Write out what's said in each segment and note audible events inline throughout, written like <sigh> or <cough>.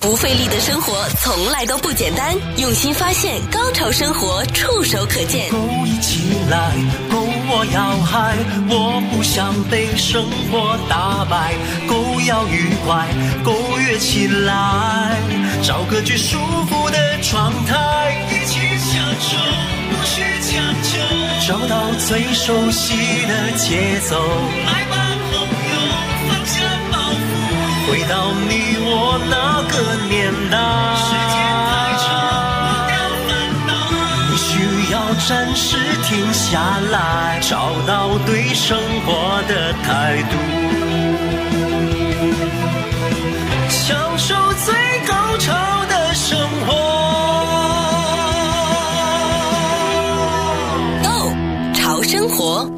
不费力的生活从来都不简单，用心发现，高潮生活触手可见。勾一起来，勾我要嗨，我不想被生活打败，勾要愉快，勾跃起来，找个最舒服的状态，一起享受，不需强求，找到最熟悉的节奏，来吧，回到你我那个。年代，时间太长，忘掉烦恼。你需要暂时停下来，找到对生活的态度享受最高潮。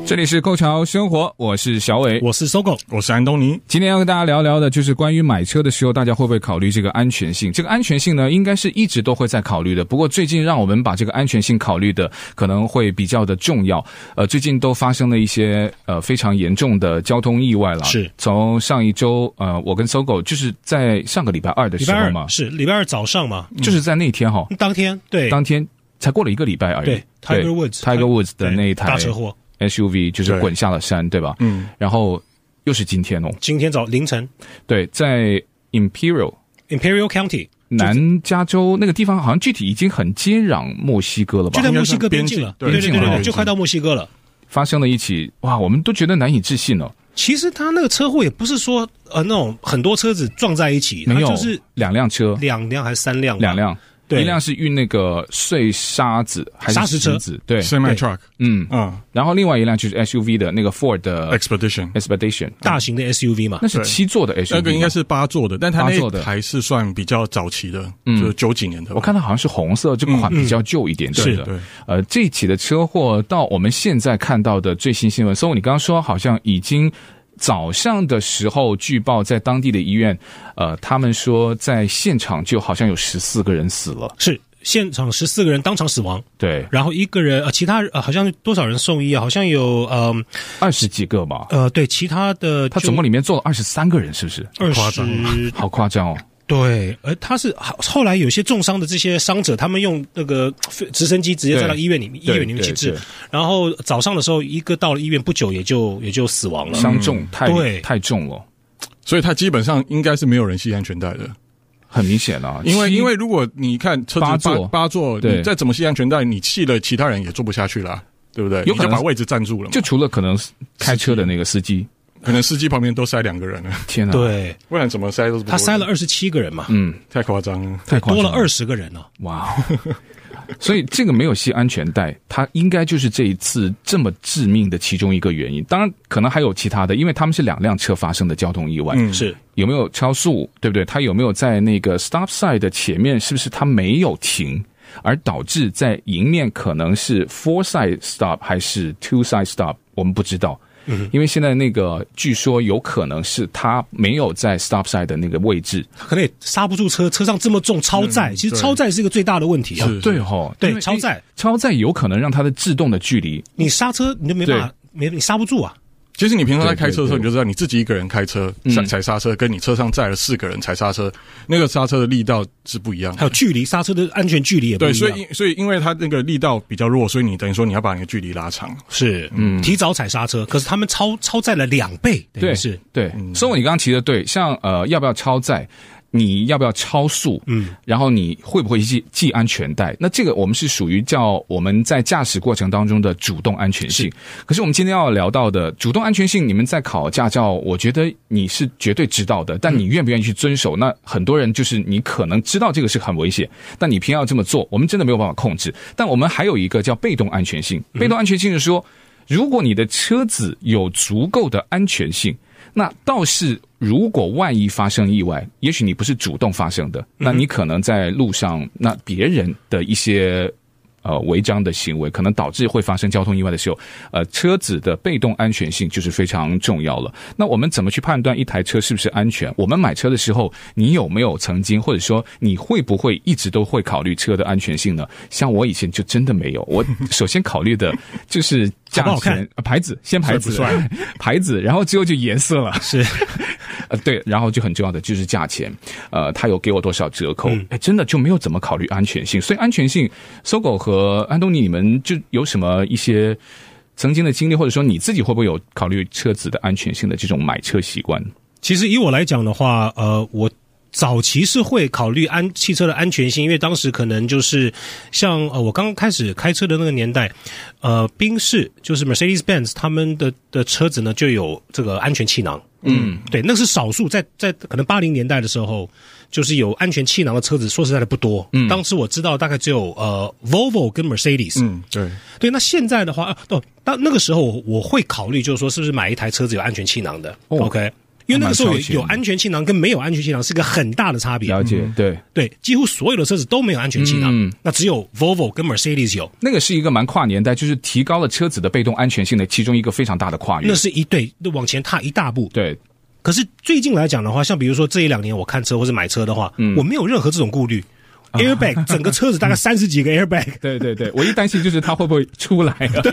这里是 Go 潮生活，我是小伟，我是 Sogo，我是安东尼。今天要跟大家聊聊的，就是关于买车的时候，大家会不会考虑这个安全性？这个安全性呢，应该是一直都会在考虑的。不过最近让我们把这个安全性考虑的可能会比较的重要。呃，最近都发生了一些呃非常严重的交通意外了。是，从上一周呃，我跟 Sogo 就是在上个礼拜二的时候嘛，是礼拜二早上嘛，就是在那天哈，当天对，当天才过了一个礼拜而已。对，Tiger Woods，Tiger Woods 的那一台大车祸。SUV 就是滚下了山，对，对吧？嗯，然后又是今天哦，今天早凌晨，对，在 Imperial Imperial County 南加州那个地方，好像具体已经很接壤墨西哥了吧？就在墨西哥边境了，对对对对，对，就快到墨西哥了。发生了一起哇，我们都觉得难以置信哦。其实他那个车祸也不是说呃那种很多车子撞在一起，没有，就是两辆车，两辆还是三辆？两辆。一辆是运那个碎沙子还是石子？对，semi truck。嗯。嗯，然后另外一辆就是 SUV 的那个 Ford 的 Expedition，Expedition 大型的 SUV 嘛。那是七座的 SUV，那个应该是八座的，但它那台是算比较早期的，就是九几年的。我看它好像是红色，这个款比较旧一点点的。是的，呃，这一起的车祸到我们现在看到的最新新闻，所以你刚刚说好像已经。早上的时候，据报在当地的医院，呃，他们说在现场就好像有十四个人死了，是现场十四个人当场死亡，对，然后一个人呃，其他呃，好像多少人送医啊？好像有呃二十几个吧，呃，对，其他的他总共里面坐了二十三个人，是不是？二十，好夸张哦。对，而他是后来有些重伤的这些伤者，他们用那个直升机直接带到医院里面，医院里面去治。然后早上的时候，一个到了医院不久，也就也就死亡了，伤重太对太重了，所以他基本上应该是没有人系安全带的，很明显啊。因为因为如果你看车子八座八座，你再怎么系安全带，你系了其他人也坐不下去了，对不对？有可能把位置占住了，就除了可能开车的那个司机。可能司机旁边都塞两个人了，天哪！对，不然怎么塞都是。他塞了二十七个人嘛，嗯，太夸张了，太夸张了，多了二十个人了，哇！<laughs> 所以这个没有系安全带，它应该就是这一次这么致命的其中一个原因。当然，可能还有其他的，因为他们是两辆车发生的交通意外，嗯，是。有没有超速，对不对？他有没有在那个 stop sign 的前面，是不是他没有停，而导致在迎面可能是 four side stop 还是 two side stop，我们不知道。嗯，因为现在那个据说有可能是他没有在 stop sign 的那个位置，可能也刹不住车，车上这么重，超载，其实超载是一个最大的问题啊。对哈，对，超载，超载有可能让它的制动的距离，你刹车你就没办法，没你刹不住啊。其实你平常在开车的时候，你就知道你自己一个人开车踩踩刹车，跟你车上载了四个人踩刹车，那个刹车的力道是不一样，还有距离刹车的安全距离也不一样。对，所以所以因为它那个力道比较弱，所以你等于说你要把你的距离拉长。是，嗯，提早踩刹车，可是他们超超载了两倍，对，是，对。所以你刚刚提的对，像呃，要不要超载？你要不要超速？嗯，然后你会不会系系安全带？那这个我们是属于叫我们在驾驶过程当中的主动安全性。是。可是我们今天要聊到的主动安全性，你们在考驾照，我觉得你是绝对知道的，但你愿不愿意去遵守？嗯、那很多人就是你可能知道这个是很危险，但你偏要这么做，我们真的没有办法控制。但我们还有一个叫被动安全性，被动安全性是说，如果你的车子有足够的安全性。那倒是，如果万一发生意外，也许你不是主动发生的，那你可能在路上，那别人的一些。呃，违章的行为可能导致会发生交通意外的时候，呃，车子的被动安全性就是非常重要了。那我们怎么去判断一台车是不是安全？我们买车的时候，你有没有曾经，或者说你会不会一直都会考虑车的安全性呢？像我以前就真的没有，<laughs> 我首先考虑的就是价钱，好好？牌子，先牌子，牌子，然后之后就颜色了。是。<laughs> 呃，对，然后就很重要的就是价钱，呃，他有给我多少折扣？哎、嗯，真的就没有怎么考虑安全性。所以安全性，搜狗和安东尼，你们就有什么一些曾经的经历，或者说你自己会不会有考虑车子的安全性的这种买车习惯？其实以我来讲的话，呃，我。早期是会考虑安汽车的安全性，因为当时可能就是像呃我刚刚开始开车的那个年代，呃，宾士就是 Mercedes-Benz 他们的的车子呢就有这个安全气囊，嗯，对，那是少数，在在可能八零年代的时候，就是有安全气囊的车子，说实在的不多。嗯，当时我知道大概只有呃 Volvo 跟 Mercedes，嗯，对，对，那现在的话，哦，到那个时候我我会考虑，就是说是不是买一台车子有安全气囊的，哦，OK。因为那个时候有有安全气囊跟没有安全气囊是个很大的差别。了解，对对，几乎所有的车子都没有安全气囊，嗯，那只有 Volvo 跟 Mercedes 有。那个是一个蛮跨年代，就是提高了车子的被动安全性的其中一个非常大的跨越。那是一对，往前踏一大步。对，可是最近来讲的话，像比如说这一两年我看车或者买车的话，嗯，我没有任何这种顾虑。Airbag 整个车子大概三十几个 Airbag，<laughs> 对对对，唯一担心就是它会不会出来啊？<laughs> <laughs> 对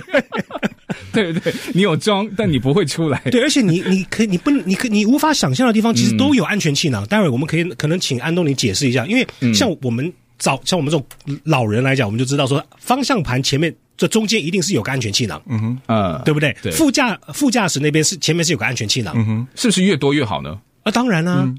<laughs> 对对，你有装，<laughs> 但你不会出来。对，而且你你可以你不你可你无法想象的地方，其实都有安全气囊。待会我们可以可能请安东尼解释一下，因为像我们早像我们这种老人来讲，我们就知道说方向盘前面这中间一定是有个安全气囊，嗯哼，啊，对不对？对，副驾副驾驶那边是前面是有个安全气囊，嗯哼，是不是越多越好呢？啊，当然啦，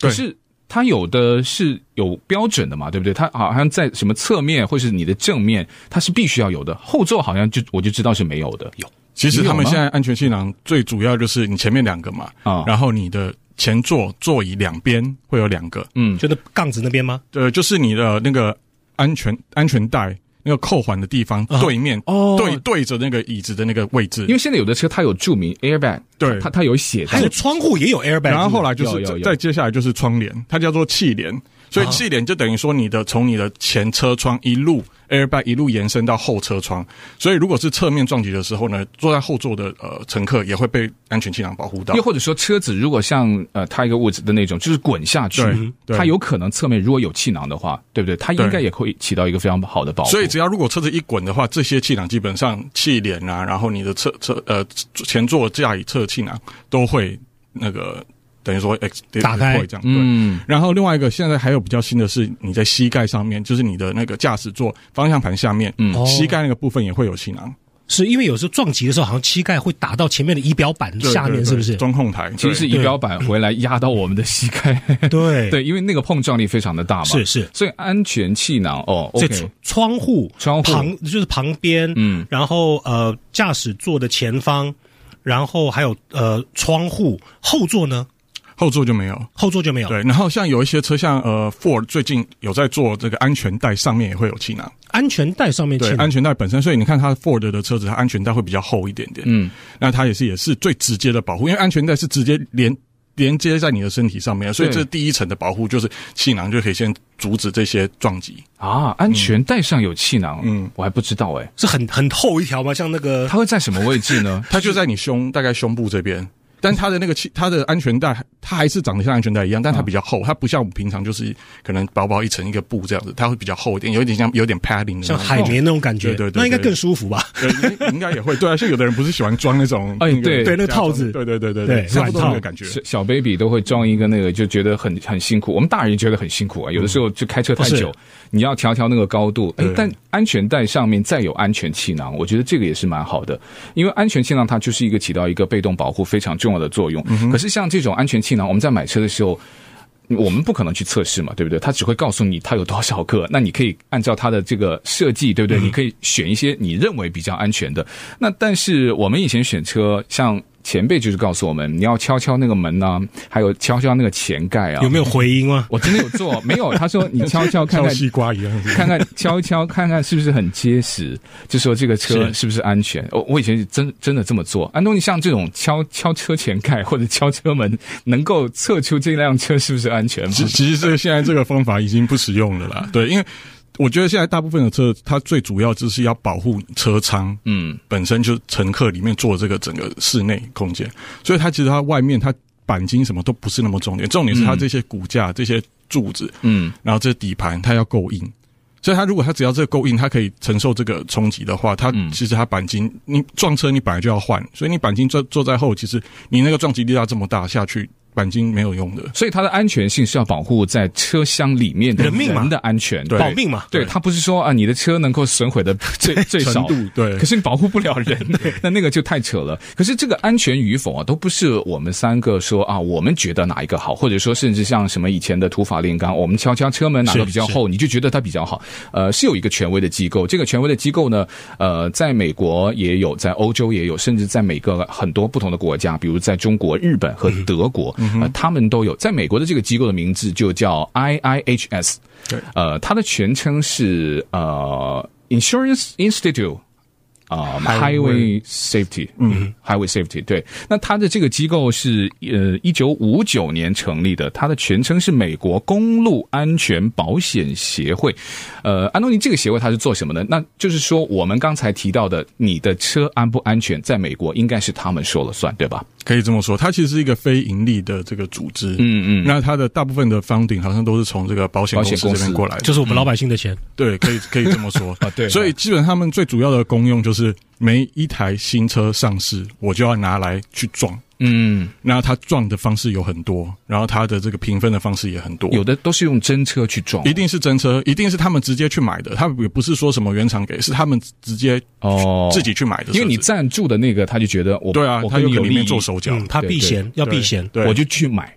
可是。它有的是有标准的嘛，对不对？它好像在什么侧面或是你的正面，它是必须要有的。后座好像就我就知道是没有的。有，其实他们现在安全气囊最主要就是你前面两个嘛，啊，然后你的前座座椅两边会有两个，嗯，就那杠子那边吗？对，就是你的那个安全安全带。那个扣环的地方对面哦，对对着那个椅子的那个位置，因为现在有的车它有注明 airbag，对，它它有写，还有窗户也有 airbag，然后后来就是再接下来就是窗帘，它叫做气帘，所以气帘就等于说你的从你的前车窗一路。Airbag 一路延伸到后车窗，所以如果是侧面撞击的时候呢，坐在后座的呃乘客也会被安全气囊保护到。又或者说车子如果像呃 Tiger Woods 的那种，就是滚下去，它有可能侧面如果有气囊的话，对不对？它应该也会起到一个非常好的保护。所以只要如果车子一滚的话，这些气囊基本上气帘啊，然后你的侧侧呃前座驾椅侧气囊都会那个。等于说，X 打开。这样，嗯，然后另外一个现在还有比较新的是，你在膝盖上面，就是你的那个驾驶座方向盘下面，嗯，膝盖那个部分也会有气囊。是因为有时候撞击的时候，好像膝盖会打到前面的仪表板下面，是不是？中控台其实是仪表板回来压到我们的膝盖。<laughs> <laughs> 对。对，因为那个碰撞力非常的大嘛。是是，所以安全气囊哦，这窗户窗户。旁就是旁边，嗯，然后呃驾驶座的前方，然后还有呃窗户后座呢。后座就没有，后座就没有。对，然后像有一些车，像呃，Ford 最近有在做这个安全带上面也会有气囊。安全带上面对，安全带本身，所以你看它 Ford 的车子，它安全带会比较厚一点点。嗯，那它也是也是最直接的保护，因为安全带是直接连连接在你的身体上面，所以这第一层的保护就是气囊就可以先阻止这些撞击啊。安全带上有气囊，嗯，我还不知道哎、欸，是很很厚一条吗？像那个，它会在什么位置呢？<laughs> 它就在你胸，大概胸部这边。但它的那个气，它的安全带，它还是长得像安全带一样，但它比较厚，它不像我们平常就是可能薄薄一层一个布这样子，它会比较厚一点，有一点像有点 padding 的，像海绵那种感觉，对对对，那应该更舒服吧？对，应该也会，对啊，像有的人不是喜欢装那种，哎，对对，那个套子，对对对对对，软套。的感觉，小 baby 都会装一个那个，就觉得很很辛苦，我们大人觉得很辛苦啊，有的时候就开车太久，你要调调那个高度，哎，但安全带上面再有安全气囊，我觉得这个也是蛮好的，因为安全气囊它就是一个起到一个被动保护非常重要的作用。可是像这种安全气囊，我们在买车的时候，我们不可能去测试嘛，对不对？它只会告诉你它有多少个，那你可以按照它的这个设计，对不对？你可以选一些你认为比较安全的。那但是我们以前选车，像。前辈就是告诉我们，你要敲敲那个门啊，还有敲敲那个前盖啊，有没有回音啊？我真的有做，<laughs> 没有。他说你敲敲看看，西瓜一样，看看敲一敲看看是不是很结实，就说这个车是不是安全。我我以前是真真的这么做。安东尼，像这种敲敲车前盖或者敲车门，能够测出这辆车是不是安全吗？其其实这个现在这个方法已经不实用了啦。对，因为。我觉得现在大部分的车，它最主要就是要保护车舱，嗯，本身就乘客里面坐这个整个室内空间，所以它其实它外面它钣金什么都不是那么重点，重点是它这些骨架、这些柱子，嗯，然后这底盘它要够硬，所以它如果它只要这个够硬，它可以承受这个冲击的话，它其实它钣金你撞车你本来就要换，所以你钣金坐坐在后，其实你那个撞击力要这么大下去。鈑金没有用的。所以它的安全性是要保护在车厢里面的人命嘛。的安全，对。保命嘛，对，它不是说啊，你的车能够损毁的 <laughs> 最最少度对。可是你保护不了人，<laughs> 那那个就太扯了。可是这个安全与否啊，都不是我们三个说啊，我们觉得哪一个好，或者说甚至像什么以前的土法炼钢，我们敲敲车门哪个比较厚，你就觉得它比较好。呃，是有一个权威的机构，这个权威的机构呢，呃，在美国也有，在欧洲也有，甚至在每个很多不同的国家，比如在中国、日本和德国，嗯、呃，他们都有。在美国的这个机构的名字就叫 IIHS，对，呃，它的全称是呃 Insurance Institute。啊、um,，Highway Safety，嗯，Highway Safety，对，那它的这个机构是呃一九五九年成立的，它的全称是美国公路安全保险协会。呃，安东尼，这个协会它是做什么的？那就是说，我们刚才提到的，你的车安不安全，在美国应该是他们说了算，对吧？可以这么说，它其实是一个非盈利的这个组织，嗯嗯，那它的大部分的 funding 好像都是从这个保险公司这边过来的，就是我们老百姓的钱，嗯、对，可以可以这么说。<laughs> 啊，对，所以基本上他们最主要的功用就是每一台新车上市，我就要拿来去撞。嗯，那他撞的方式有很多，然后他的这个评分的方式也很多，有的都是用真车去撞，一定是真车，一定是他们直接去买的，他们也不是说什么原厂给，是他们直接哦。自己去买的，因为你赞助的那个他就觉得我对啊，他有里面做手脚，嗯，他避嫌要避嫌，对，我就去买，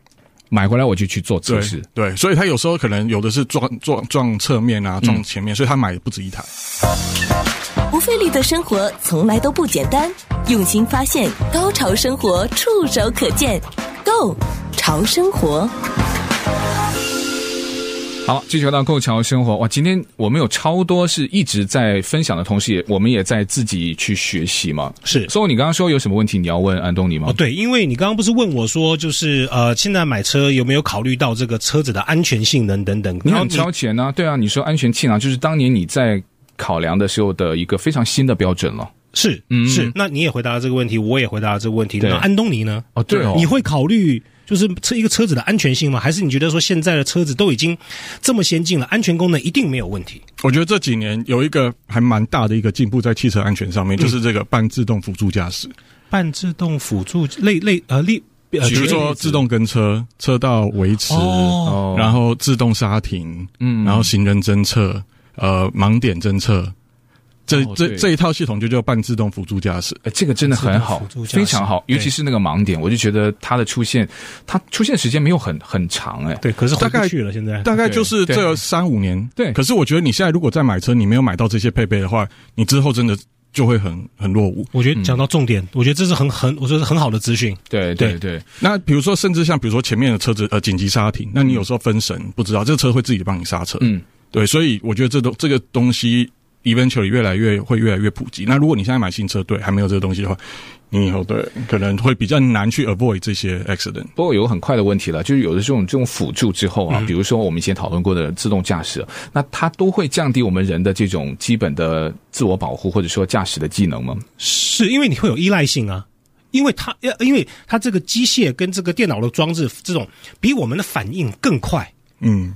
买回来我就去做测试，对，所以他有时候可能有的是撞撞撞侧面啊，撞前面，所以他买不止一台。不费力的生活从来都不简单，用心发现，高潮生活触手可见 Go 潮生活。好，继续回到 Go 潮生活。哇，今天我们有超多是一直在分享的同时，也我们也在自己去学习嘛。是，所以你刚刚说有什么问题你要问安东尼吗？哦，对，因为你刚刚不是问我说，就是呃，现在买车有没有考虑到这个车子的安全性能等等？你很超前呢？对啊，你说安全气囊就是当年你在。考量的时候的一个非常新的标准了，是，嗯，是。那你也回答了这个问题，我也回答了这个问题。那安东尼呢？哦，对哦，你会考虑就是车一个车子的安全性吗？还是你觉得说现在的车子都已经这么先进了，安全功能一定没有问题？我觉得这几年有一个还蛮大的一个进步在汽车安全上面，嗯、就是这个半自动辅助驾驶。半自动辅助类类呃类，比如说自动跟车、车道维持，哦，然后自动刹停，嗯，然后行人侦测。呃，盲点侦测，这这这一套系统就叫半自动辅助驾驶。呃，这个真的很好，非常好，尤其是那个盲点，我就觉得它的出现，它出现时间没有很很长，哎，对，可是大概去了，现在大概就是这三五年，对。可是我觉得你现在如果再买车，你没有买到这些配备的话，你之后真的就会很很落伍。我觉得讲到重点，我觉得这是很很，我觉得是很好的资讯。对对对。那比如说，甚至像比如说前面的车子呃紧急刹停，那你有时候分神不知道，这个车会自己帮你刹车。嗯。对，所以我觉得这东这个东西 eventually 越来越会越来越普及。那如果你现在买新车，对，还没有这个东西的话，你以后对可能会比较难去 avoid 这些 accident。不过有个很快的问题了，就是有的这种这种辅助之后啊，嗯、比如说我们以前讨论过的自动驾驶，那它都会降低我们人的这种基本的自我保护或者说驾驶的技能吗？是因为你会有依赖性啊，因为它要因为它这个机械跟这个电脑的装置这种比我们的反应更快，嗯。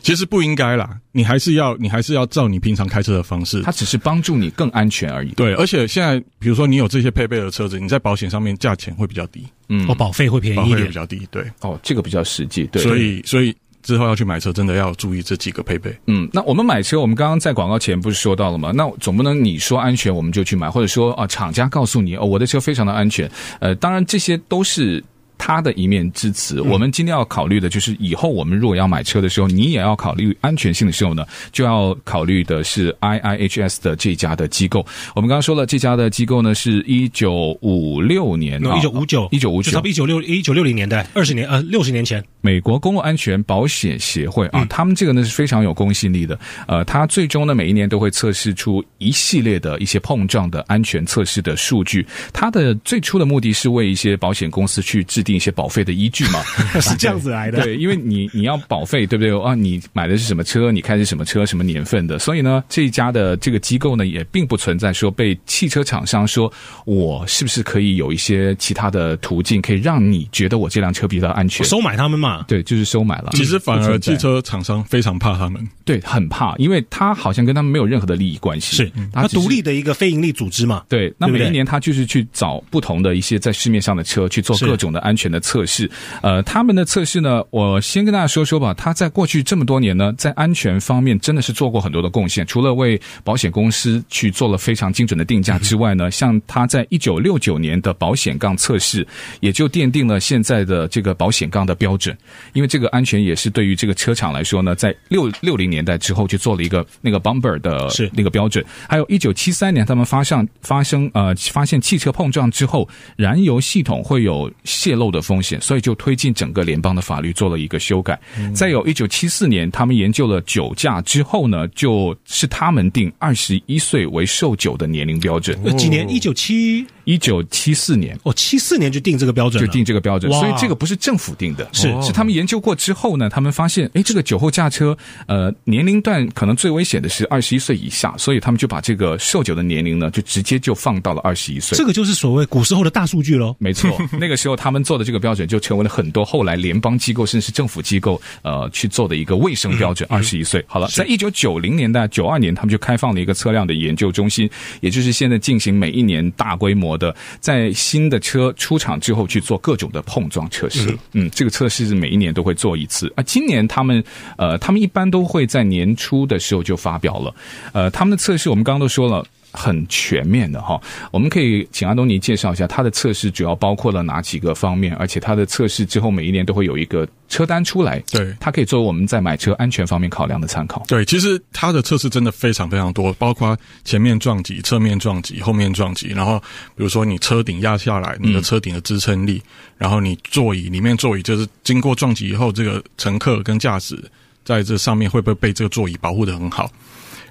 其实不应该啦，你还是要，你还是要照你平常开车的方式。它只是帮助你更安全而已。对，而且现在比如说你有这些配备的车子，你在保险上面价钱会比较低，嗯，哦，保费会便宜一点，比较低，对，哦，这个比较实际，对。所以，所以之后要去买车，真的要注意这几个配备。嗯，那我们买车，我们刚刚在广告前不是说到了吗？那总不能你说安全我们就去买，或者说啊，厂家告诉你哦，我的车非常的安全。呃，当然这些都是。他的一面之词，我们今天要考虑的就是，以后我们如果要买车的时候，你也要考虑安全性的时候呢，就要考虑的是 IIHS 的这家的机构。我们刚刚说了，这家的机构呢是一九五六年，一九五九，一九五九，差不多一九六一九六零年代，二十年呃六十年前，美国公路安全保险协会啊，他们这个呢是非常有公信力的。呃，他最终呢每一年都会测试出一系列的一些碰撞的安全测试的数据。他的最初的目的是为一些保险公司去制定。一些保费的依据嘛，<laughs> 是这样子来的。对，因为你你要保费，对不对？啊，你买的是什么车？你开的是什么车？什么年份的？所以呢，这一家的这个机构呢，也并不存在说被汽车厂商说，我是不是可以有一些其他的途径，可以让你觉得我这辆车比较安全？收买他们嘛？对，就是收买了。其实反而汽车厂商非常怕他们，对，很怕，因为他好像跟他们没有任何的利益关系，是他独立的一个非盈利组织嘛？对，那每一年他就是去找不同的一些在市面上的车去做各种的安全。全的测试。呃，他们的测试呢，我先跟大家说说吧。他在过去这么多年呢，在安全方面真的是做过很多的贡献。除了为保险公司去做了非常精准的定价之外呢，像他在一九六九年的保险杠测试，也就奠定了现在的这个保险杠的标准。因为这个安全也是对于这个车厂来说呢，在六六零年代之后就做了一个那个 bumper 的那个标准。还有一九七三年，他们发上发生呃发现汽车碰撞之后，燃油系统会有泄漏的风险，所以就推进整个联邦的法律做了一个修改。嗯、再有一九七四年，他们研究了酒驾之后呢，就是他们定二十一岁为售酒的年龄标准。那几年？一九七。一九七四年。哦，七四年就定这个标准，就定这个标准，所以这个不是政府定的，是。是他们研究过之后呢，他们发现，哎，这个酒后驾车，呃，年龄段可能最危险的是二十一岁以下，所以他们就把这个售酒的年龄呢，就直接就放到了二十一岁。这个就是所谓古时候的大数据喽。没错，<laughs> 那个时候他们做的这个标准，就成为了很多后来联邦机构甚至是政府机构呃去做的一个卫生标准。二十一岁，好了，在一九九零年代九二年，他们就开放了一个车辆的研究中心，也就是现在进行每一年大规模的在。新的车出厂之后去做各种的碰撞测试，嗯，这个测试是每一年都会做一次啊。今年他们呃，他们一般都会在年初的时候就发表了，呃，他们的测试我们刚刚都说了。很全面的哈，我们可以请安东尼介绍一下他的测试主要包括了哪几个方面，而且他的测试之后每一年都会有一个车单出来，对，它可以作为我们在买车安全方面考量的参考。对，其实它的测试真的非常非常多，包括前面撞击、侧面撞击、后面撞击，然后比如说你车顶压下来，你的车顶的支撑力，嗯、然后你座椅里面座椅就是经过撞击以后，这个乘客跟驾驶在这上面会不会被这个座椅保护得很好？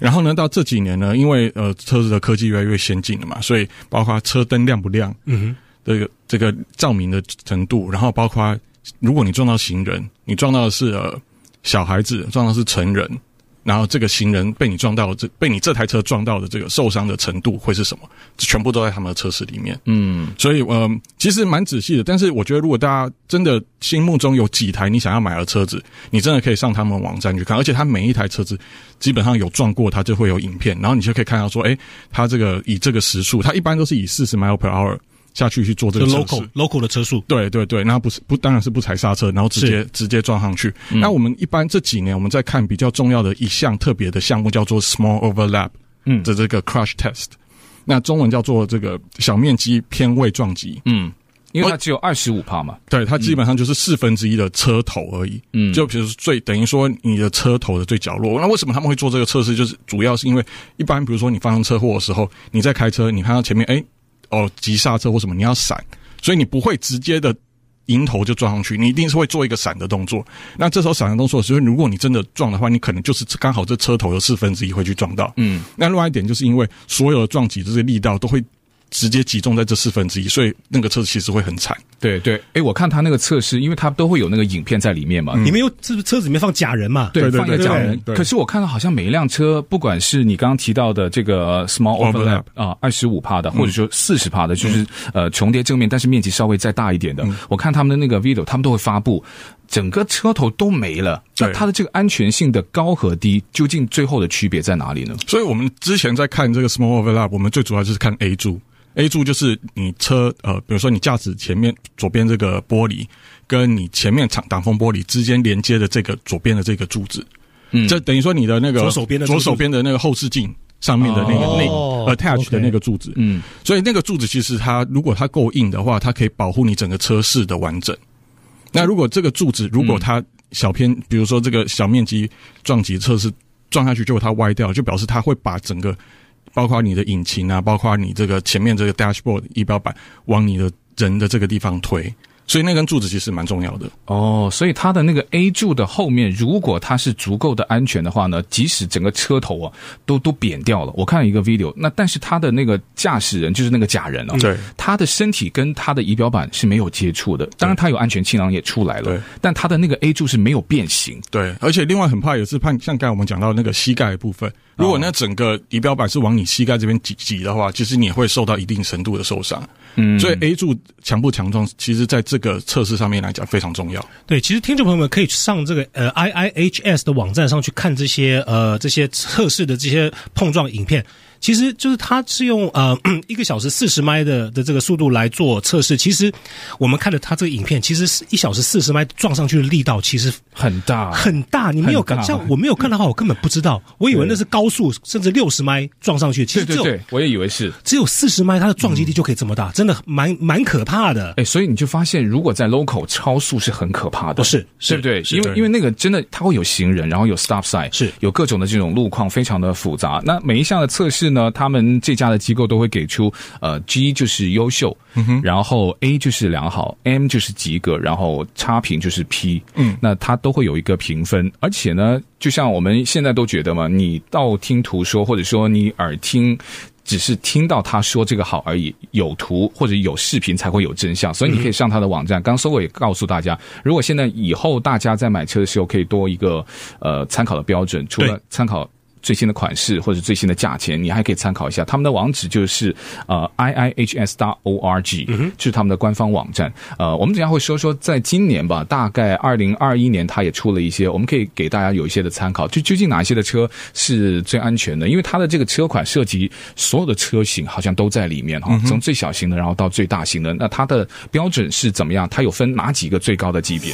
然后呢，到这几年呢，因为呃车子的科技越来越先进了嘛，所以包括车灯亮不亮，嗯哼，这个这个照明的程度，然后包括如果你撞到行人，你撞到的是呃小孩子，撞到的是成人。然后这个行人被你撞到，这被你这台车撞到的这个受伤的程度会是什么？全部都在他们的测试里面。嗯，所以呃，其实蛮仔细的。但是我觉得，如果大家真的心目中有几台你想要买的车子，你真的可以上他们网站去看。而且他每一台车子基本上有撞过，它就会有影片，然后你就可以看到说，哎，它这个以这个时速，它一般都是以四十 mile per hour。下去去做这个测试。local local 的车速，对对对，那不是不当然是不踩刹车，然后直接直接撞上去。嗯、那我们一般这几年我们在看比较重要的一项特别的项目叫做 small overlap，嗯。的这个 crash test，嗯、那中文叫做这个小面积偏位撞击，嗯，因为它只有二十五帕嘛，对，它基本上就是四分之一的车头而已，嗯，就比如说最等于说你的车头的最角落。那为什么他们会做这个测试？就是主要是因为一般比如说你发生车祸的时候，你在开车，你看到前面哎。诶哦，急刹车或什么，你要闪，所以你不会直接的迎头就撞上去，你一定是会做一个闪的动作。那这时候闪的动作，所以如果你真的撞的话，你可能就是刚好这车头的四分之一会去撞到。嗯，那另外一点就是因为所有的撞击这些力道都会。直接集中在这四分之一，所以那个车子其实会很惨。对对，哎，我看他那个测试，因为他都会有那个影片在里面嘛。嗯、里面有是不是车子里面放假人嘛？对，放一个假人。可是我看到好像每一辆车，不管是你刚刚提到的这个 small overlap 啊，二十五帕的，或者说四十帕的，就是、嗯、呃重叠正面，但是面积稍微再大一点的。嗯、我看他们的那个 video，他们都会发布，整个车头都没了。那它的这个安全性的高和低，究竟最后的区别在哪里呢？所以我们之前在看这个 small overlap，我们最主要就是看 A 柱。A 柱就是你车呃，比如说你驾驶前面左边这个玻璃，跟你前面挡挡风玻璃之间连接的这个左边的这个柱子，嗯，这等于说你的那个左手边的左手边的那个后视镜上面的那个那个 attach 的那个柱子，嗯，所以那个柱子其实它如果它够硬的话，它可以保护你整个车室的完整。那如果这个柱子如果它小偏，比如说这个小面积撞击测试撞下去，结果它歪掉，就表示它会把整个。包括你的引擎啊，包括你这个前面这个 dashboard 仪表板往你的人的这个地方推。所以那根柱子其实蛮重要的。哦，所以它的那个 A 柱的后面，如果它是足够的安全的话呢，即使整个车头啊都都扁掉了，我看了一个 video，那但是它的那个驾驶人就是那个假人啊，对，他的身体跟他的仪表板是没有接触的，当然他有安全气囊也出来了，对，但他的那个 A 柱是没有变形，对，而且另外很怕也是怕像刚才我们讲到那个膝盖的部分，如果那整个仪表板是往你膝盖这边挤挤的话，其实你会受到一定程度的受伤。嗯，所以 A 柱强不强壮，其实在这个测试上面来讲非常重要。对，其实听众朋友们可以上这个呃 IIHS 的网站上去看这些呃这些测试的这些碰撞影片。其实就是它是用呃 <clears throat> 一个小时四十迈的的这个速度来做测试。其实我们看了它这个影片，其实是一小时四十迈撞上去的力道其实很大很大。你没有看，像我没有看的话，我根本不知道，我以为那是高速，甚至六十迈撞上去。其实对对对，我也以为是只有四十迈，它的撞击力就可以这么大，真的蛮蛮可怕的。哎，所以你就发现，如果在 local 超速是很可怕的，不是，对不对？因为因为那个真的，它会有行人，然后有 stop sign，是有各种的这种路况，非常的复杂。那每一项的测试呢，他们这家的机构都会给出，呃，G 就是优秀，嗯哼，然后 A 就是良好，M 就是及格，然后差评就是 P，嗯，那它都会有一个评分。而且呢，就像我们现在都觉得嘛，你道听途说，或者说你耳听。只是听到他说这个好而已，有图或者有视频才会有真相，所以你可以上他的网站。刚 SOGO 也告诉大家，如果现在以后大家在买车的时候可以多一个呃参考的标准，除了参考。最新的款式或者最新的价钱，你还可以参考一下。他们的网址就是呃 i i h s dot o r g，嗯，就是他们的官方网站。呃，我们等下会说说，在今年吧，大概二零二一年，它也出了一些，我们可以给大家有一些的参考。就究竟哪一些的车是最安全的？因为它的这个车款涉及所有的车型，好像都在里面哈，从最小型的，然后到最大型的。那它的标准是怎么样？它有分哪几个最高的级别？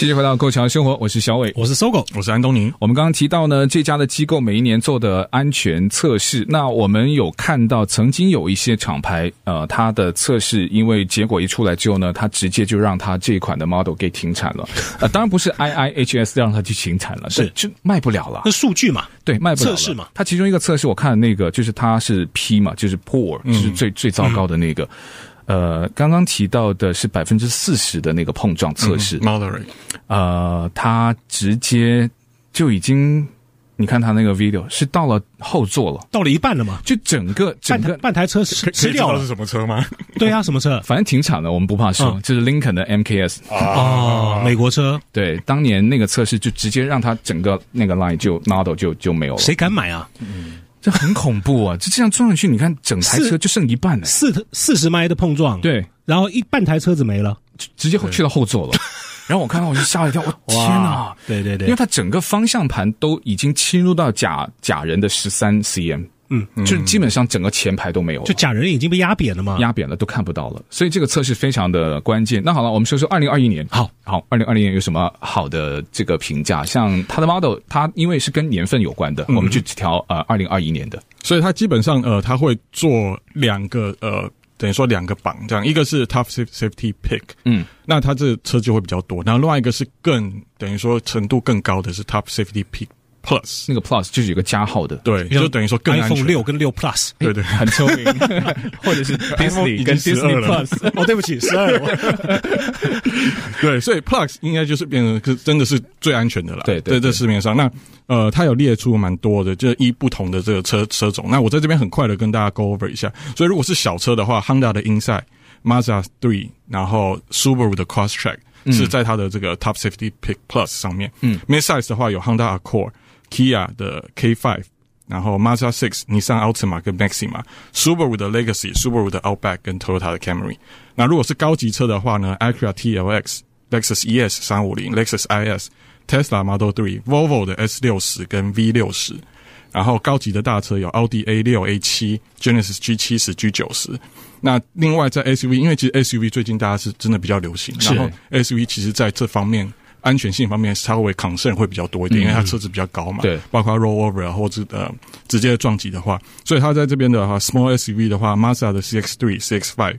继续回到《Go 潮生活》，我是小伟，我是 SOGO，我是安东尼。我们刚刚提到呢，这家的机构每一年做的安全测试，那我们有看到曾经有一些厂牌，呃，它的测试因为结果一出来之后呢，它直接就让它这一款的 model 给停产了。<laughs> 呃，当然不是 IIHS 让它去停产了，是就卖不了了。那数据嘛，对，卖不了了。测试嘛，它其中一个测试我看的那个就是它是 P 嘛，就是 Poor，就是最、嗯、最糟糕的那个。嗯呃，刚刚提到的是百分之四十的那个碰撞测试，moderate，呃，他直接就已经，你看他那个 video 是到了后座了，到了一半了吗，就整个整个半台，半台车吃掉了，是什么车吗？对啊，什么车？反正停产了，我们不怕说，嗯、就是 Lincoln 的 MKS 啊、哦，美国车。对，当年那个测试就直接让他整个那个 line 就 model 就就没有了，谁敢买啊？嗯。这很恐怖啊！就这样撞上去，你看整台车就剩一半了，四四十迈的碰撞，对，然后一半台车子没了，直接去到后座了。<laughs> 然后我看到我就吓了一跳，我天哪！对对对，因为它整个方向盘都已经侵入到假假人的十三 cm。嗯，就是基本上整个前排都没有了，就假人已经被压扁了嘛？压扁了，都看不到了。所以这个测试非常的关键。那好了，我们说说二零二一年。好，好，二零二零年有什么好的这个评价？像它的 model，它因为是跟年份有关的，嗯、我们就调呃二零二一年的。所以它基本上呃，它会做两个呃，等于说两个榜，这样一个是 Top Safety Pick，嗯，那它这车就会比较多。然后另外一个是更等于说程度更高的是 Top Safety Pick。Plus 那个 Plus 就是有个加号的，对，就等于说更 iPhone 六跟六 Plus，对对，很聪明，<laughs> 或者是 Disney 跟 Disney Plus。<laughs> 哦，对不起，十二。<laughs> 对，所以 Plus 应该就是变成是真的是最安全的了。对对，在这市面上，那呃，它有列出蛮多的，就是依不同的这个车车种。那我在这边很快的跟大家 go over 一下。所以如果是小车的话，Honda 的 Inside、Mazda Three，然后 Subaru 的 Crosstrack 是在它的这个 Top Safety Pick Plus 上面。嗯，Midsize 的话有 Honda Accord。Kia 的 K5，然后 Mazda 6、Nissan Altima 跟 Maxima，Subaru 的 Legacy、Subaru 的 Outback 跟 Toyota 的 Camry。那如果是高级车的话呢，Acura TLX、Lexus ES 三五零、Lexus IS、Tesla Model 3、Volvo 的 S 六十跟 V 六十。然后高级的大车有奥迪 A 六、A 七、Genesis G 七十、G 九十。那另外在 SUV，因为其实 SUV 最近大家是真的比较流行，然后 SUV 其实在这方面。安全性方面稍微 concern 会比较多一点，因为它车子比较高嘛，对，包括 rollover 啊或者呃直接的撞击的话，所以它在这边的话，small SUV 的话，Mazda 的 CX-3、CX-5，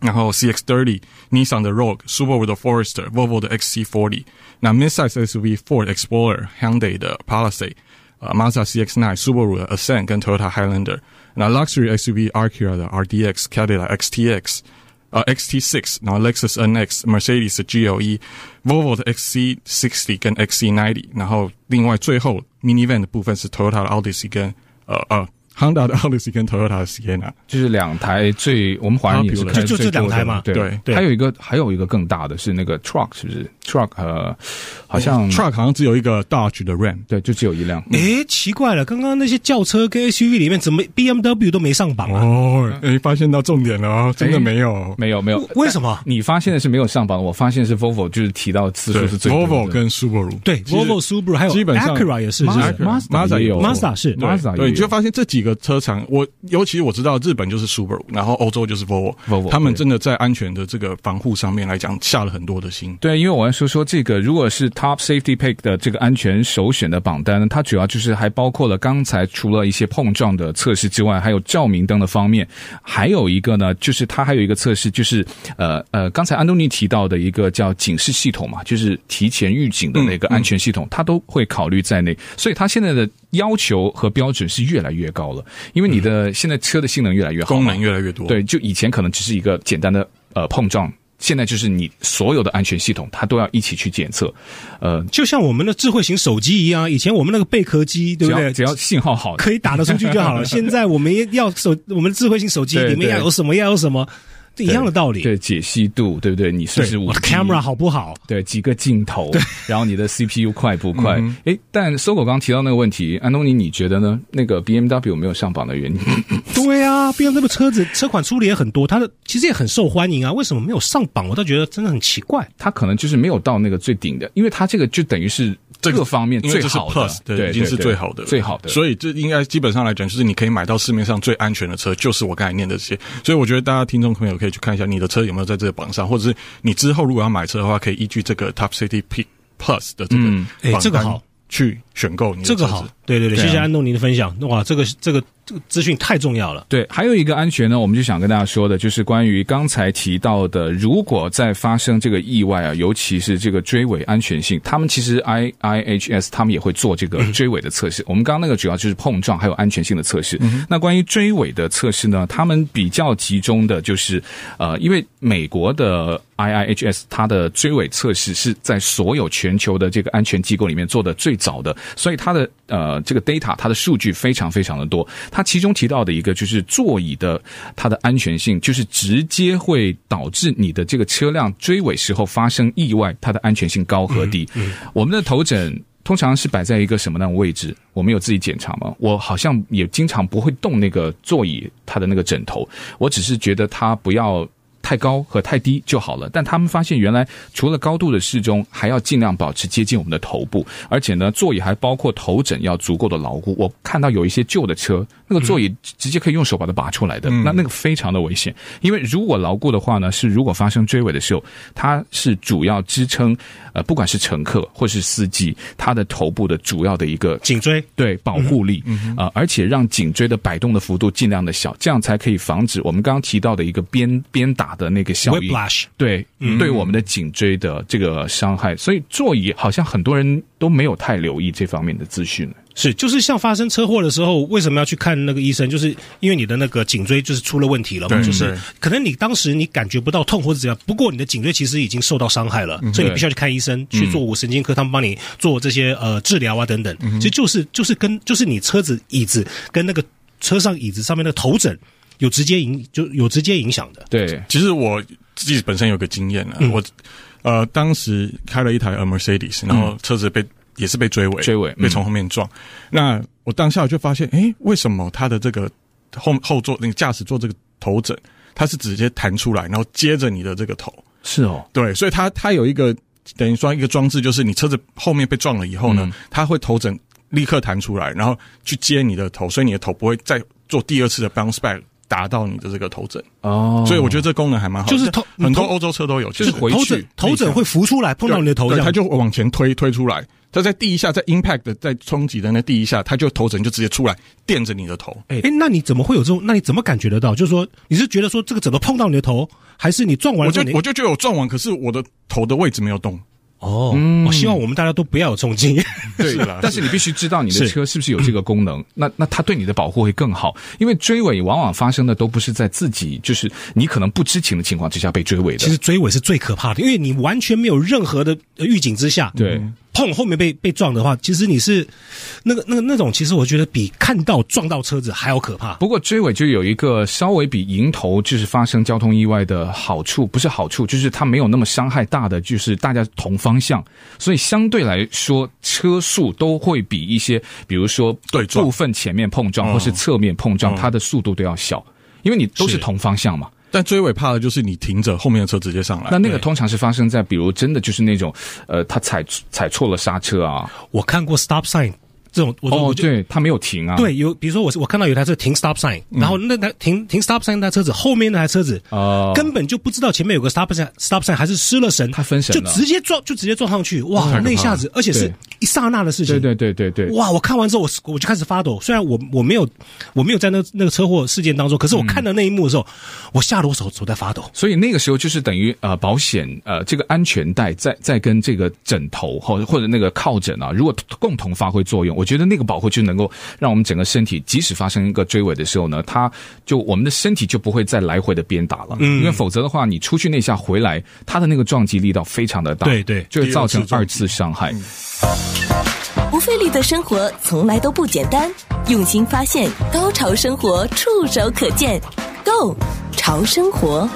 然后 CX-30、Nissan 的 Rogue、Subaru 的 Forester、Volvo 的 XC40，那 midsize SUV Ford Explorer、Hyundai 的 Palisade，呃，Mazda CX-9、Subaru 的 Ascent 跟 Toyota Highlander，那 luxury SUV Acura 的 RDX、Cadillac XTX。呃，XT6，然后 Lexus NX、Mercedes 的 GLE、Volvo 的 XC60 跟 XC90，然后另外最后 Minivan 的部分是 Toyota 的 Odyssey 跟呃呃 Honda 的 Odyssey 跟 Toyota 的 Sienna，就是两台最我们华人也是开就就这两台嘛，对对对。还有一个还有一个更大的是那个 Truck，是不是？Truck？呃，好像 Truck 好像只有一个 Dodge 的 Ram，对，就只有一辆。诶，奇怪了，刚刚那些轿车跟 SUV 里面怎么 BMW 都没上榜啊？哦，诶，发现到重点了哦，真的没有，没有没有，为什么？你发现的是没有上榜，我发现是 Volvo，就是提到次数是最多的。Volvo 跟 Subaru，对，Volvo、Subaru 还有基本上 Acura 也是，是 Mazda 也有，Mazda 是。对 Mazda 对，你就发现这几个车厂，我尤其我知道日本就是 Subaru，然后欧洲就是 Volvo，Volvo，他们真的在安全的这个防护上面来讲下了很多的心。对，因为我要说说这个，如果是 Top Safety Pick 的这个安全首选的榜单，它主要就是还包括了刚才除了一些碰撞的测试之外，还有照明灯的方面，还有一个呢，就是它还有一个测试，就是呃呃，刚才安东尼提到的一个叫警示系统嘛，就是提前预警的那个安全系统，它都会考虑在内，所以它现在的要求和标准是越来越高了，因为你的现在车的性能越来越好，功能越来越多。对，就以前可能只是一个简单的呃碰撞。现在就是你所有的安全系统，它都要一起去检测，呃，就像我们的智慧型手机一样，以前我们那个贝壳机，对不对？只要信号好，可以打得出去就好了。<laughs> 现在我们要手，我们的智慧型手机里面要有什么，要有什么。一样的道理，对解析度，对不对？你是不是五 camera 好不好？对，几个镜头，对，然后你的 CPU 快不快？哎、嗯，但搜狗刚提到那个问题，安东尼，你觉得呢？那个 BMW 有没有上榜的原因？<laughs> 对啊，BMW 车子车款出的也很多，它的其实也很受欢迎啊，为什么没有上榜？我倒觉得真的很奇怪。它可能就是没有到那个最顶的，因为它这个就等于是。这个方面最好的，对，已经是最好的，最好的。所以这应该基本上来讲，就是你可以买到市面上最安全的车，就是我刚才念的这些。所以我觉得大家听众朋友可以去看一下你的车有没有在这个榜上，或者是你之后如果要买车的话，可以依据这个 Top Safety Pick Plus 的这个，哎，这个好。去选购你的这个好，对对对，谢谢安东尼的分享。哇，这个这个这个资讯太重要了。对，还有一个安全呢，我们就想跟大家说的，就是关于刚才提到的，如果在发生这个意外啊，尤其是这个追尾安全性，他们其实 I I H S 他们也会做这个追尾的测试。嗯、我们刚刚那个主要就是碰撞还有安全性的测试。嗯、那关于追尾的测试呢，他们比较集中的就是呃，因为美国的 I I H S 它的追尾测试是在所有全球的这个安全机构里面做的最早的，所以它的呃这个 data 它的数据非常非常的多。它其中提到的一个就是座椅的它的安全性，就是直接会导致你的这个车辆追尾时候发生意外，它的安全性高和低。嗯嗯、我们的头枕通常是摆在一个什么样的位置？我们有自己检查吗？我好像也经常不会动那个座椅它的那个枕头，我只是觉得它不要。太高和太低就好了，但他们发现原来除了高度的适中，还要尽量保持接近我们的头部，而且呢，座椅还包括头枕要足够的牢固。我看到有一些旧的车，那个座椅直接可以用手把它拔出来的，嗯、那那个非常的危险。因为如果牢固的话呢，是如果发生追尾的时候，它是主要支撑呃，不管是乘客或是司机，他的头部的主要的一个颈椎对保护力啊、嗯呃，而且让颈椎的摆动的幅度尽量的小，这样才可以防止我们刚刚提到的一个鞭鞭打。的那个效应对，嗯、对我们的颈椎的这个伤害，所以座椅好像很多人都没有太留意这方面的资讯。是，就是像发生车祸的时候，为什么要去看那个医生？就是因为你的那个颈椎就是出了问题了嘛，就是可能你当时你感觉不到痛或者怎样，不过你的颈椎其实已经受到伤害了，嗯、所以你必须要去看医生，去做五神经科，他们帮你做这些呃治疗啊等等。嗯、其实就是就是跟就是你车子椅子跟那个车上椅子上面的头枕。有直接影就有直接影响的。对，其实我自己本身有个经验啊，嗯、我呃当时开了一台 Mercedes，然后车子被、嗯、也是被追尾，追尾被从后面撞。嗯、那我当下就发现，诶，为什么它的这个后后座那个驾驶座这个头枕，它是直接弹出来，然后接着你的这个头？是哦，对，所以它它有一个等于说一个装置，就是你车子后面被撞了以后呢，嗯、它会头枕立刻弹出来，然后去接你的头，所以你的头不会再做第二次的 bounce back。达到你的这个头枕哦，所以我觉得这功能还蛮好，就是头很多欧洲车都有，就是头枕头枕会浮出来碰到你的头，它就往前推推出来，它在第一下在 impact 的在冲击的那第一下，它就头枕就直接出来垫着你的头。哎哎，那你怎么会有这种？那你怎么感觉得到？就是说你是觉得说这个枕头碰到你的头，还是你撞完？我就我就觉得我撞完，可是我的头的位置没有动。哦，嗯、我希望我们大家都不要有这种经验。<laughs> 对了，但是你必须知道你的车是不是有这个功能，那那它对你的保护会更好。因为追尾往往发生的都不是在自己，就是你可能不知情的情况之下被追尾的。其实追尾是最可怕的，因为你完全没有任何的预警之下，对。碰后面被被撞的话，其实你是那个那个那种，其实我觉得比看到撞到车子还要可怕。不过追尾就有一个稍微比迎头就是发生交通意外的好处，不是好处，就是它没有那么伤害大的，就是大家同方向，所以相对来说车速都会比一些，比如说对部分前面碰撞或是侧面碰撞，它的速度都要小，因为你都是同方向嘛。但追尾怕的就是你停着，后面的车直接上来。那那个通常是发生在，比如真的就是那种，呃，他踩踩错了刹车啊。我看过 stop sign。这种我哦，对，他没有停啊。对，有比如说我我看到有台车停 stop sign，然后那台停停 stop sign 那台车子后面那台车子哦，根本就不知道前面有个 stop sign stop sign，还是失了神，他分神了，就直接撞就直接撞上去，哇，那一下子，而且是一刹那的事情，对对对对对，哇！我看完之后我我就开始发抖，虽然我我没有我没有在那那个车祸事件当中，可是我看到那一幕的时候，我吓得我手手在发抖。所以那个时候就是等于呃保险呃这个安全带在在跟这个枕头或者或者那个靠枕啊，如果共同发挥作用，我觉得那个保护就。能够让我们整个身体，即使发生一个追尾的时候呢，它就我们的身体就不会再来回的鞭打了。嗯，因为否则的话，你出去那下回来，它的那个撞击力道非常的大，对对，就会造成二次伤害。不费力的生活从来都不简单，用心发现，高潮生活触手可见 Go 潮生活。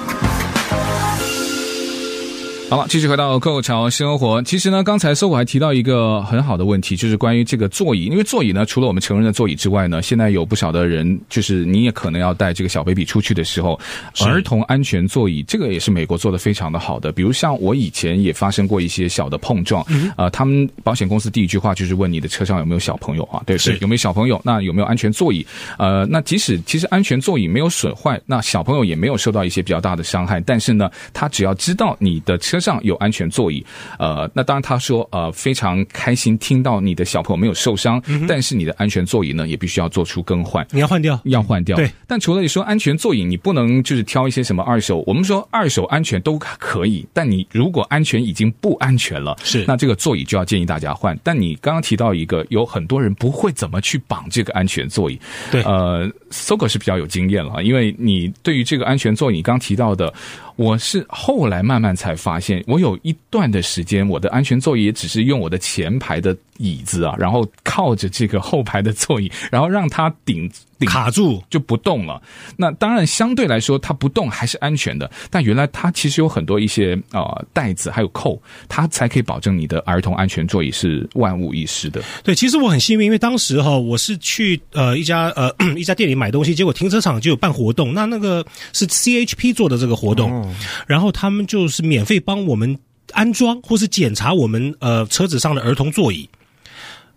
好了，继续回到购潮生活。其实呢，刚才 Sogo 还提到一个很好的问题，就是关于这个座椅。因为座椅呢，除了我们成人的座椅之外呢，现在有不少的人，就是你也可能要带这个小 baby 出去的时候，儿童安全座椅，这个也是美国做的非常的好的。比如像我以前也发生过一些小的碰撞，嗯、呃，他们保险公司第一句话就是问你的车上有没有小朋友啊？对不对？有没有小朋友？那有没有安全座椅？呃，那即使其实安全座椅没有损坏，那小朋友也没有受到一些比较大的伤害，但是呢，他只要知道你的车上有安全座椅，呃，那当然他说，呃，非常开心听到你的小朋友没有受伤，嗯、但是你的安全座椅呢，也必须要做出更换，你要换掉，要换掉。对，但除了你说安全座椅，你不能就是挑一些什么二手，我们说二手安全都可以，但你如果安全已经不安全了，是，那这个座椅就要建议大家换。但你刚刚提到一个，有很多人不会怎么去绑这个安全座椅，对，呃，Sogo 是比较有经验了，因为你对于这个安全座椅，你刚提到的。我是后来慢慢才发现，我有一段的时间，我的安全座椅也只是用我的前排的椅子啊，然后靠着这个后排的座椅，然后让它顶顶卡住就不动了。那当然相对来说它不动还是安全的，但原来它其实有很多一些呃带子还有扣，它才可以保证你的儿童安全座椅是万无一失的。对，其实我很幸运，因为当时哈我是去呃一家呃一家店里买东西，结果停车场就有办活动，那那个是 CHP 做的这个活动。哦然后他们就是免费帮我们安装或是检查我们呃车子上的儿童座椅，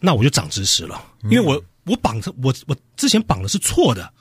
那我就长知识了，因为我我绑着我我之前绑的是错的，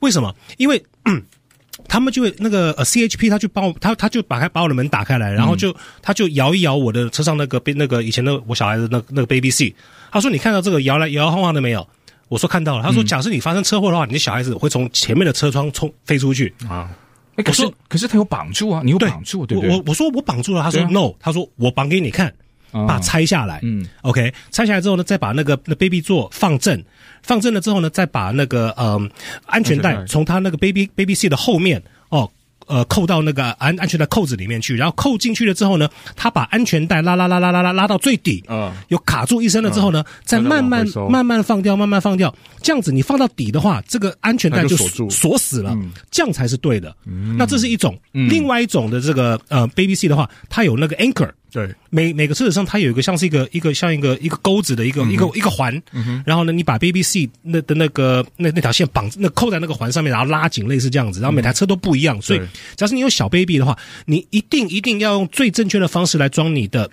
为什么？因为嗯，<clears throat> 他们就会那个呃 CHP 他就帮我他他就把开把我的门打开来，然后就他就摇一摇我的车上那个那个以前的我小孩子那那个 baby seat，他说你看到这个摇来摇摇晃晃的没有？我说看到了，他说假设你发生车祸的话，你的小孩子会从前面的车窗冲飞出去。啊。哎，可是我说可是他有绑住啊，你有绑住，对，对不对？我我说我绑住了，他说 no，他说我绑给你看，把它拆下来，嗯，OK，拆下来之后呢，再把那个那 baby 座放正，放正了之后呢，再把那个嗯安全带从他那个 baby baby seat 的后面哦。呃，扣到那个安安全带扣子里面去，然后扣进去了之后呢，他把安全带拉拉拉拉拉拉拉到最底，嗯，有卡住一声了之后呢，再慢慢慢慢放掉，慢慢放掉，这样子你放到底的话，这个安全带就锁住。锁死了，这样才是对的。那这是一种，另外一种的这个呃 Baby seat 的话，它有那个 anchor。对，每每个车子上它有一个像是一个一个像一个一个钩子的一个、嗯、一个一个环，嗯、然后呢，你把 Baby seat 那的那个那那条线绑那扣在那个环上面，然后拉紧，类似这样子。然后每台车都不一样，嗯、所以假设你有小 Baby 的话，你一定一定要用最正确的方式来装你的。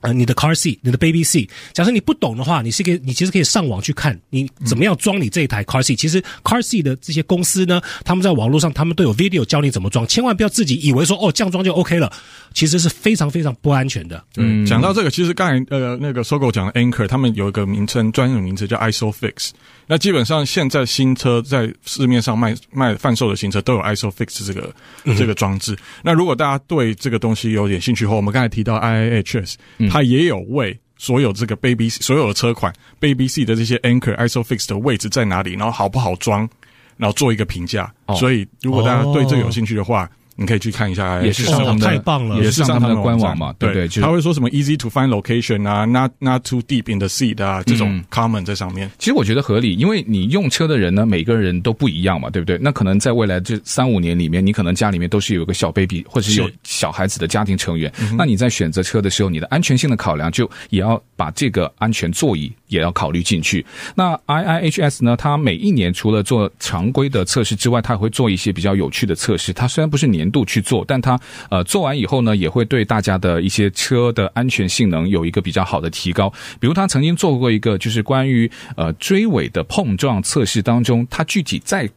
呃，你的 car seat，你的 baby seat，假设你不懂的话，你是可以，你其实可以上网去看，你怎么样装你这一台 car seat。其实 car seat 的这些公司呢，他们在网络上，他们都有 video 教你怎么装，千万不要自己以为说哦，这样装就 OK 了，其实是非常非常不安全的。嗯，讲到这个，其实刚才呃那个 Sogo 讲的 Anchor，他们有一个名称，专有名词叫 ISOFIX。那基本上现在新车在市面上卖卖贩售的新车都有 ISOFIX 这个、嗯、这个装置。那如果大家对这个东西有点兴趣的话，我们刚才提到 IIHS，它也有为所有这个 Baby 所有的车款 Baby seat 的这些 Anchor ISOFIX 的位置在哪里，然后好不好装，然后做一个评价。哦、所以如果大家对这个有兴趣的话。你可以去看一下，也是上他们的太棒了，也是上他们的官网嘛，对不对？他会说什么 easy to find location 啊，not not too deep in the seat 啊，这种 comment 在上面。其实我觉得合理，因为你用车的人呢，每个人都不一样嘛，对不对？那可能在未来这三五年里面，你可能家里面都是有一个小 baby 或者是有小孩子的家庭成员，那你在选择车的时候，你的安全性的考量就也要把这个安全座椅也要考虑进去。那 IIHS 呢，它每一年除了做常规的测试之外，它也会做一些比较有趣的测试。它虽然不是年度去做，但它呃做完以后呢，也会对大家的一些车的安全性能有一个比较好的提高。比如他曾经做过一个，就是关于呃追尾的碰撞测试当中，它具体在。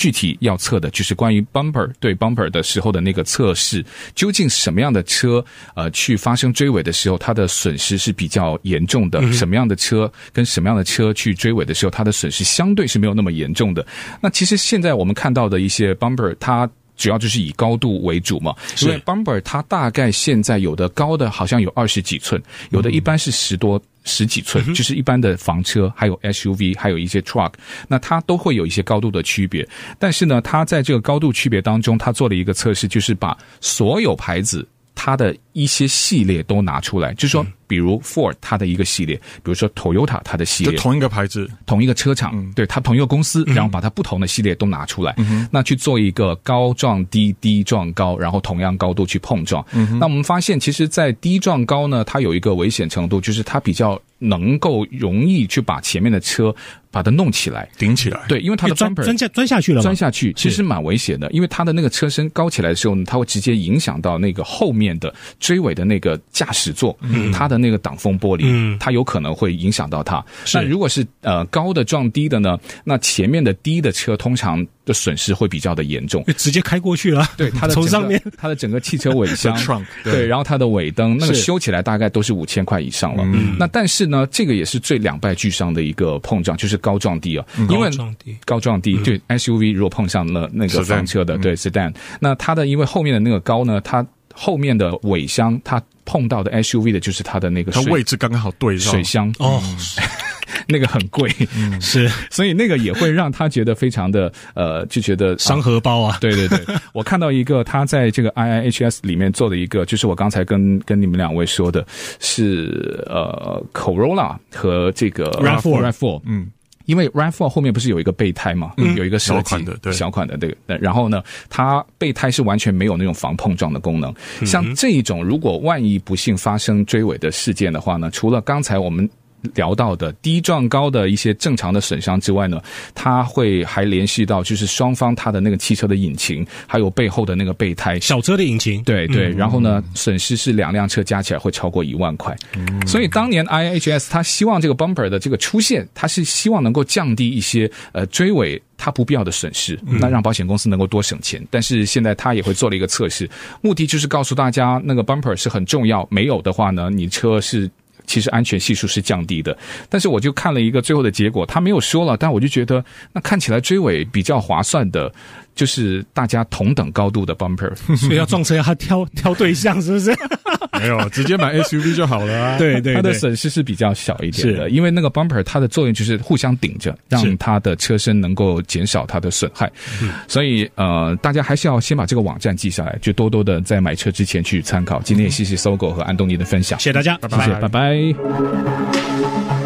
具体要测的就是关于 bumper 对 bumper 的时候的那个测试，究竟什么样的车呃去发生追尾的时候，它的损失是比较严重的？什么样的车跟什么样的车去追尾的时候，它的损失相对是没有那么严重的？那其实现在我们看到的一些 bumper，它主要就是以高度为主嘛，因为 bumper 它大概现在有的高的好像有二十几寸，有的一般是十多。十几寸，就是一般的房车，还有 SUV，还有一些 truck，那它都会有一些高度的区别。但是呢，它在这个高度区别当中，它做了一个测试，就是把所有牌子它的一些系列都拿出来，就是说。比如 Ford 它的一个系列，比如说 Toyota 它的系列，就同一个牌子，同一个车厂，嗯、对它同一个公司，然后把它不同的系列都拿出来，嗯、那去做一个高撞低，低撞高，然后同样高度去碰撞。嗯、那我们发现，其实，在低撞高呢，它有一个危险程度，就是它比较能够容易去把前面的车把它弄起来，顶起来。对，因为它的钻钻下钻下去了，钻下去其实蛮危险的，因为它的那个车身高起来的时候呢，它会直接影响到那个后面的追尾的那个驾驶座，嗯，它的那个挡风玻璃。嗯，它有可能会影响到它。那如果是呃高的撞低的呢？那前面的低的车通常的损失会比较的严重，直接开过去了。对，它的从上面，<laughs> 它的整个汽车尾箱，<laughs> 对，然后它的尾灯，那个修起来大概都是五千块以上了。那但是呢，这个也是最两败俱伤的一个碰撞，就是高撞低啊。因为高撞低，对 SUV 如果碰上了那个房车的，对 Sedan，那它的因为后面的那个高呢，它后面的尾箱它。碰到的 SUV 的就是它的那个水，它位置刚刚好对水箱。哦，<laughs> 那个很贵，嗯，<laughs> 是，所以那个也会让他觉得非常的呃，就觉得伤荷包啊。对对对，<laughs> 我看到一个他在这个 IIHS 里面做的一个，就是我刚才跟跟你们两位说的是呃 Corolla 和这个 RAV4，嗯。因为 RAV4 后面不是有一个备胎嘛，嗯，有一个小款的，对，小款的这个，然后呢，它备胎是完全没有那种防碰撞的功能。像这一种，如果万一不幸发生追尾的事件的话呢，除了刚才我们。聊到的低撞高的一些正常的损伤之外呢，它会还联系到就是双方它的那个汽车的引擎，还有背后的那个备胎，小车的引擎，对对，然后呢，损失是两辆车加起来会超过一万块，所以当年 IIHS 它希望这个 bumper 的这个出现，它是希望能够降低一些呃追尾它不必要的损失，那让保险公司能够多省钱。但是现在它也会做了一个测试，目的就是告诉大家那个 bumper 是很重要，没有的话呢，你车是。其实安全系数是降低的，但是我就看了一个最后的结果，他没有说了，但我就觉得那看起来追尾比较划算的。就是大家同等高度的 bumper，<laughs> 所以要撞车要挑挑对象，是不是？<laughs> 没有，直接买 SUV 就好了啊。<laughs> 对，对对，它的损失是比较小一点的，因为那个 bumper 它的作用就是互相顶着，让它的车身能够减少它的损害。所以呃，大家还是要先把这个网站记下来，就多多的在买车之前去参考。今天也谢谢 Sogo 和安东尼的分享，谢谢大家，拜拜，谢谢，拜拜。